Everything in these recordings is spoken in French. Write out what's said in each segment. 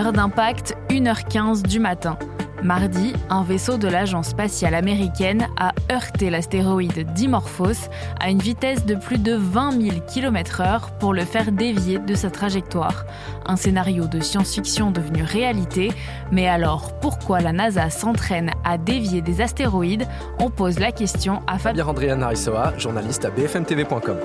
Heure d'impact, 1h15 du matin. Mardi, un vaisseau de l'agence spatiale américaine a heurté l'astéroïde Dimorphos à une vitesse de plus de 20 000 km/h pour le faire dévier de sa trajectoire. Un scénario de science-fiction devenu réalité. Mais alors, pourquoi la NASA s'entraîne à dévier des astéroïdes? On pose la question à Fabien Narisoa, journaliste à bfmtv.com.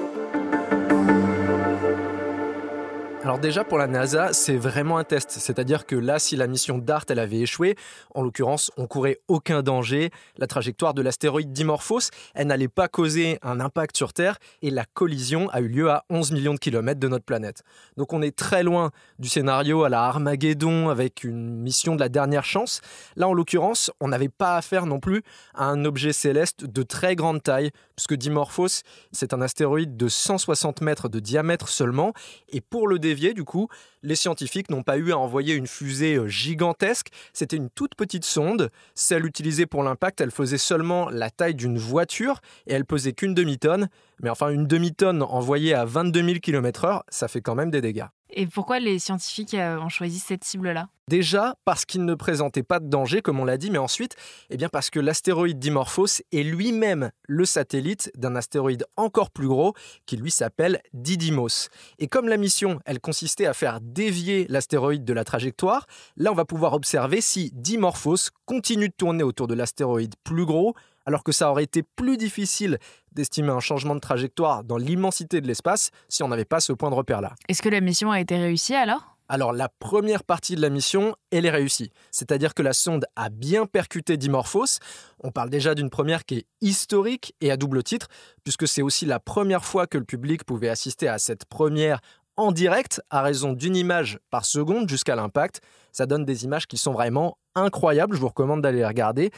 Alors déjà pour la NASA, c'est vraiment un test. C'est-à-dire que là, si la mission DART elle avait échoué, en l'occurrence, on courait aucun danger. La trajectoire de l'astéroïde Dimorphos, elle n'allait pas causer un impact sur Terre et la collision a eu lieu à 11 millions de kilomètres de notre planète. Donc on est très loin du scénario à la Armageddon avec une mission de la dernière chance. Là, en l'occurrence, on n'avait pas affaire non plus à un objet céleste de très grande taille, puisque Dimorphos, c'est un astéroïde de 160 mètres de diamètre seulement. Et pour le du coup, les scientifiques n'ont pas eu à envoyer une fusée euh, gigantesque. C'était une toute petite sonde. Celle utilisée pour l'impact, elle faisait seulement la taille d'une voiture et elle pesait qu'une demi-tonne. Mais enfin, une demi-tonne envoyée à 22 000 km/h, ça fait quand même des dégâts. Et pourquoi les scientifiques euh, ont choisi cette cible-là? Déjà parce qu'il ne présentait pas de danger, comme on l'a dit, mais ensuite, eh bien parce que l'astéroïde Dimorphos est lui-même le satellite d'un astéroïde encore plus gros qui lui s'appelle Didymos. Et comme la mission, elle consistait à faire dévier l'astéroïde de la trajectoire, là on va pouvoir observer si Dimorphos continue de tourner autour de l'astéroïde plus gros alors que ça aurait été plus difficile d'estimer un changement de trajectoire dans l'immensité de l'espace si on n'avait pas ce point de repère-là. Est-ce que la mission a été réussie alors? Alors la première partie de la mission, elle est réussie. C'est-à-dire que la sonde a bien percuté Dimorphos. On parle déjà d'une première qui est historique et à double titre, puisque c'est aussi la première fois que le public pouvait assister à cette première en direct à raison d'une image par seconde jusqu'à l'impact. Ça donne des images qui sont vraiment incroyables, je vous recommande d'aller les regarder.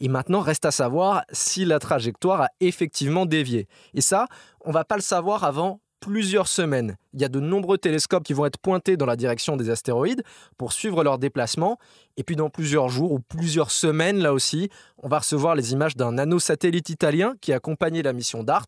Et maintenant, reste à savoir si la trajectoire a effectivement dévié. Et ça, on va pas le savoir avant plusieurs semaines. Il y a de nombreux télescopes qui vont être pointés dans la direction des astéroïdes pour suivre leur déplacement. Et puis dans plusieurs jours ou plusieurs semaines, là aussi, on va recevoir les images d'un nanosatellite italien qui a accompagné la mission DART.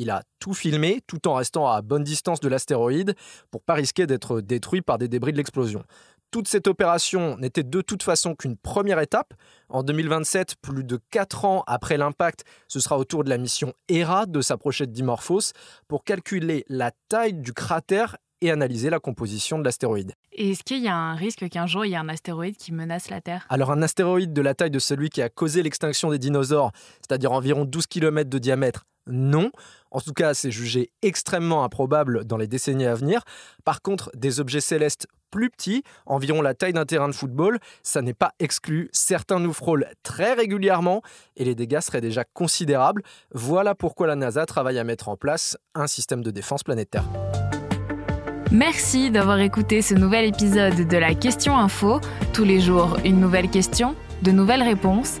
Il a tout filmé tout en restant à bonne distance de l'astéroïde pour pas risquer d'être détruit par des débris de l'explosion. Toute cette opération n'était de toute façon qu'une première étape. En 2027, plus de 4 ans après l'impact, ce sera au tour de la mission ERA de s'approcher de Dimorphos pour calculer la taille du cratère et analyser la composition de l'astéroïde. est-ce qu'il y a un risque qu'un jour il y ait un astéroïde qui menace la Terre? Alors un astéroïde de la taille de celui qui a causé l'extinction des dinosaures, c'est-à-dire environ 12 km de diamètre, non. En tout cas, c'est jugé extrêmement improbable dans les décennies à venir. Par contre, des objets célestes plus petits, environ la taille d'un terrain de football, ça n'est pas exclu. Certains nous frôlent très régulièrement et les dégâts seraient déjà considérables. Voilà pourquoi la NASA travaille à mettre en place un système de défense planétaire. Merci d'avoir écouté ce nouvel épisode de la Question Info. Tous les jours, une nouvelle question, de nouvelles réponses.